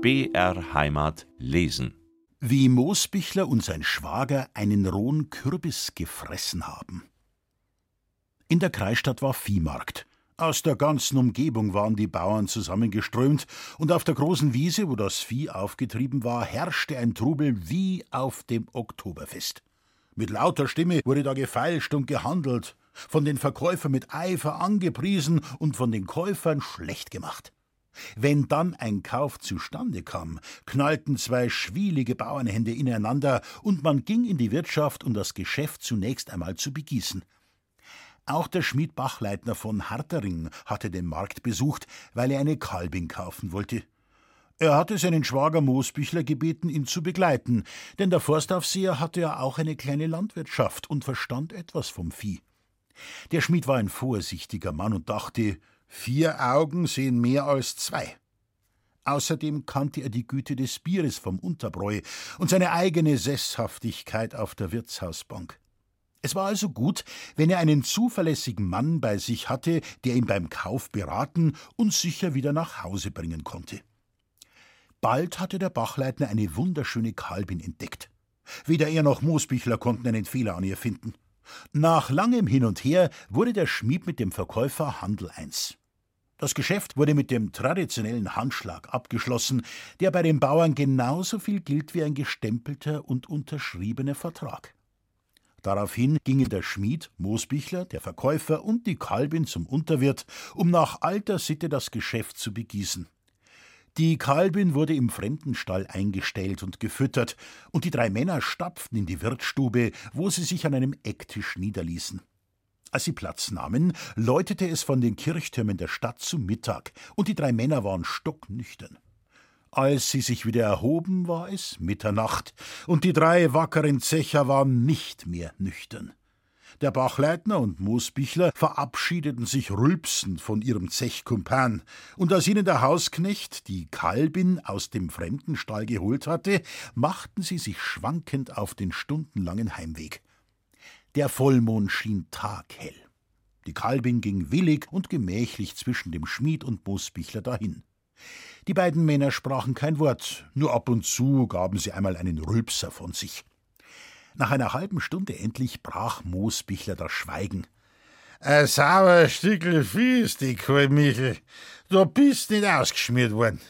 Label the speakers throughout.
Speaker 1: BR Heimat lesen.
Speaker 2: Wie Moosbichler und sein Schwager einen rohen Kürbis gefressen haben. In der Kreisstadt war Viehmarkt. Aus der ganzen Umgebung waren die Bauern zusammengeströmt, und auf der großen Wiese, wo das Vieh aufgetrieben war, herrschte ein Trubel wie auf dem Oktoberfest. Mit lauter Stimme wurde da gefeilscht und gehandelt, von den Verkäufern mit Eifer angepriesen und von den Käufern schlecht gemacht. Wenn dann ein Kauf zustande kam, knallten zwei schwielige Bauernhände ineinander, und man ging in die Wirtschaft, um das Geschäft zunächst einmal zu begießen. Auch der Schmied Bachleitner von Hartering hatte den Markt besucht, weil er eine Kalbin kaufen wollte. Er hatte seinen Schwager Moosbüchler gebeten, ihn zu begleiten, denn der Forstaufseher hatte ja auch eine kleine Landwirtschaft und verstand etwas vom Vieh. Der Schmied war ein vorsichtiger Mann und dachte, vier Augen sehen mehr als zwei. Außerdem kannte er die Güte des Bieres vom Unterbräu und seine eigene Sesshaftigkeit auf der Wirtshausbank. Es war also gut, wenn er einen zuverlässigen Mann bei sich hatte, der ihn beim Kauf beraten und sicher wieder nach Hause bringen konnte. Bald hatte der Bachleitner eine wunderschöne Kalbin entdeckt. Weder er noch Moosbichler konnten einen Fehler an ihr finden. Nach langem Hin und Her wurde der Schmied mit dem Verkäufer Handel eins. Das Geschäft wurde mit dem traditionellen Handschlag abgeschlossen, der bei den Bauern genauso viel gilt wie ein gestempelter und unterschriebener Vertrag. Daraufhin gingen der Schmied, Moosbichler, der Verkäufer und die Kalbin zum Unterwirt, um nach alter Sitte das Geschäft zu begießen. Die Kalbin wurde im Fremdenstall eingestellt und gefüttert, und die drei Männer stapften in die Wirtsstube, wo sie sich an einem Ecktisch niederließen. Als sie Platz nahmen, läutete es von den Kirchtürmen der Stadt zu Mittag, und die drei Männer waren stocknüchtern. Als sie sich wieder erhoben, war es Mitternacht, und die drei wackeren Zecher waren nicht mehr nüchtern. Der Bachleitner und Moosbichler verabschiedeten sich rülpsend von ihrem Zechkumpan, und als ihnen der Hausknecht die Kalbin aus dem Fremdenstall geholt hatte, machten sie sich schwankend auf den stundenlangen Heimweg. Der Vollmond schien taghell. Die Kalbin ging willig und gemächlich zwischen dem Schmied und Moosbichler dahin. Die beiden Männer sprachen kein Wort, nur ab und zu gaben sie einmal einen Rülpser von sich. Nach einer halben Stunde endlich brach Moosbichler das Schweigen.
Speaker 3: Ein sauer Stückel Fies, die Michel. Du bist nicht ausgeschmiert worden.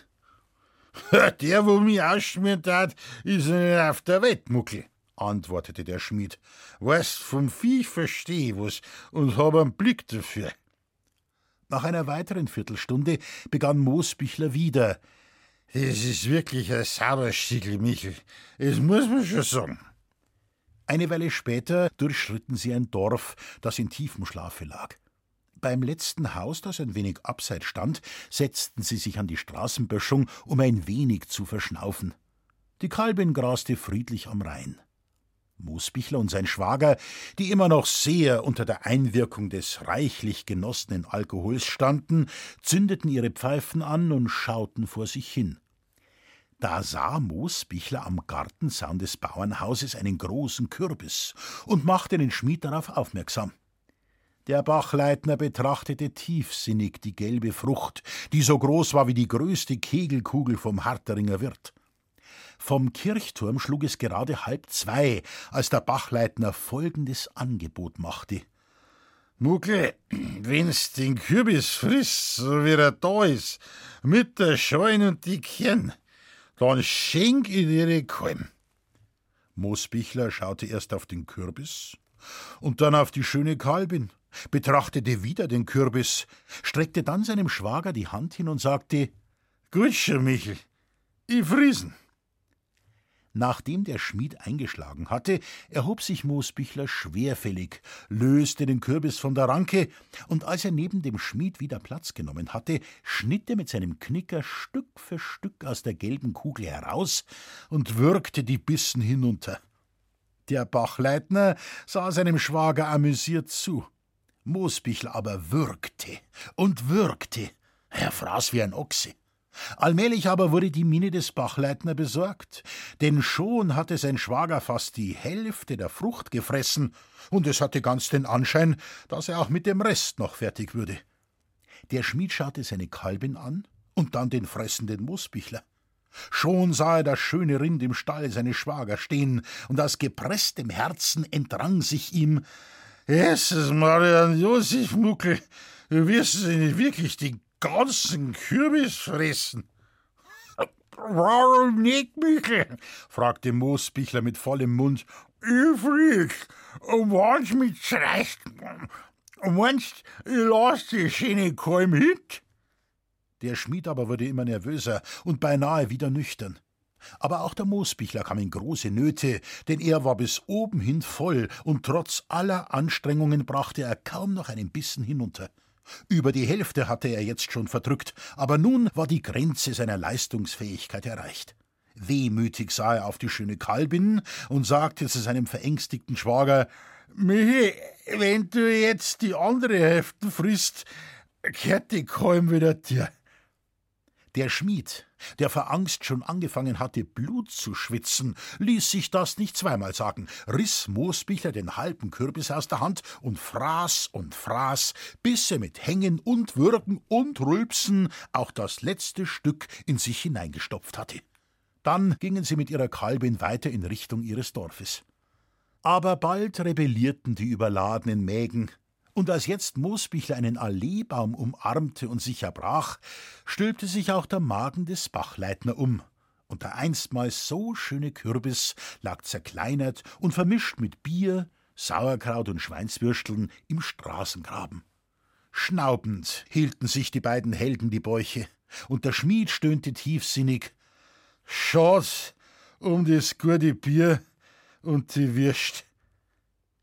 Speaker 3: Der, wo mich ausschmiert hat, ist nicht auf der Wettmuckel, antwortete der Schmied. Weißt, vom Viech versteh was und hab einen Blick dafür.
Speaker 2: Nach einer weiteren Viertelstunde begann Moosbichler wieder.
Speaker 3: Das ist wirklich ein Sauerstückel, Michel. Das muss man schon sagen.
Speaker 2: Eine Weile später durchschritten sie ein Dorf, das in tiefem Schlafe lag. Beim letzten Haus, das ein wenig abseits stand, setzten sie sich an die Straßenböschung, um ein wenig zu verschnaufen. Die Kalbin graste friedlich am Rhein. Moosbichler und sein Schwager, die immer noch sehr unter der Einwirkung des reichlich genossenen Alkohols standen, zündeten ihre Pfeifen an und schauten vor sich hin. Da sah Moosbichler am Gartensaun des Bauernhauses einen großen Kürbis und machte den Schmied darauf aufmerksam. Der Bachleitner betrachtete tiefsinnig die gelbe Frucht, die so groß war wie die größte Kegelkugel vom Harteringer Wirt. Vom Kirchturm schlug es gerade halb zwei, als der Bachleitner folgendes Angebot machte.
Speaker 3: Muckel, wenn's den Kürbis frisst, so wie er da ist, mit der Scheun und die Kern, dann schenk ich dir Kalm.
Speaker 2: Moosbichler schaute erst auf den Kürbis und dann auf die schöne Kalbin, betrachtete wieder den Kürbis, streckte dann seinem Schwager die Hand hin und sagte:
Speaker 3: Gut schon, Michel, ich friesen.
Speaker 2: Nachdem der Schmied eingeschlagen hatte, erhob sich Moosbichler schwerfällig, löste den Kürbis von der Ranke, und als er neben dem Schmied wieder Platz genommen hatte, schnitt er mit seinem Knicker Stück für Stück aus der gelben Kugel heraus und würgte die Bissen hinunter. Der Bachleitner sah seinem Schwager amüsiert zu. Moosbichler aber würgte und würgte. Er fraß wie ein Ochse. Allmählich aber wurde die Miene des Bachleitner besorgt, denn schon hatte sein Schwager fast die Hälfte der Frucht gefressen, und es hatte ganz den Anschein, dass er auch mit dem Rest noch fertig würde. Der Schmied schaute seine Kalbin an und dann den fressenden Moosbichler. Schon sah er das schöne Rind im Stall seines Schwagers stehen, und aus gepresstem Herzen entrang sich ihm
Speaker 3: Jesus, Marian Josef Muckel, du wirst nicht wirklich den ganzen Kürbis fressen.
Speaker 2: Warum nicht, Michel? fragte Moosbichler mit vollem Mund.
Speaker 3: Flieg, und wann's mit reicht, meinst, ich lass die schöne Kalm hit?
Speaker 2: Der Schmied aber wurde immer nervöser und beinahe wieder nüchtern. Aber auch der Moosbichler kam in große Nöte, denn er war bis oben hin voll, und trotz aller Anstrengungen brachte er kaum noch einen Bissen hinunter. Über die Hälfte hatte er jetzt schon verdrückt, aber nun war die Grenze seiner Leistungsfähigkeit erreicht. Wehmütig sah er auf die schöne Kalbin und sagte zu seinem verängstigten Schwager
Speaker 3: Michi, wenn du jetzt die andere Hälfte frisst, kehrt die Kalm wieder dir.
Speaker 2: Der Schmied, der vor Angst schon angefangen hatte, Blut zu schwitzen, ließ sich das nicht zweimal sagen, riß Moosbichler den halben Kürbis aus der Hand und fraß und fraß, bis er mit Hängen und Würgen und Rülpsen auch das letzte Stück in sich hineingestopft hatte. Dann gingen sie mit ihrer Kalbin weiter in Richtung ihres Dorfes. Aber bald rebellierten die überladenen Mägen, und als jetzt Moosbichler einen Alleebaum umarmte und sich erbrach, stülpte sich auch der Magen des Bachleitner um, und der einstmals so schöne Kürbis lag zerkleinert und vermischt mit Bier, Sauerkraut und Schweinswürsteln im Straßengraben. Schnaubend hielten sich die beiden Helden die Bäuche, und der Schmied stöhnte tiefsinnig
Speaker 3: Schad's um das gute Bier und die Würst.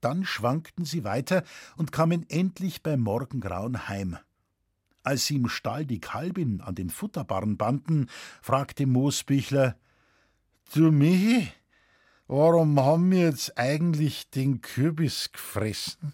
Speaker 2: Dann schwankten sie weiter und kamen endlich beim Morgengrauen heim. Als sie im Stall die Kalbin an den Futterbarren banden, fragte Moosbichler:
Speaker 3: Du Michi, warum haben wir jetzt eigentlich den Kürbis gefressen?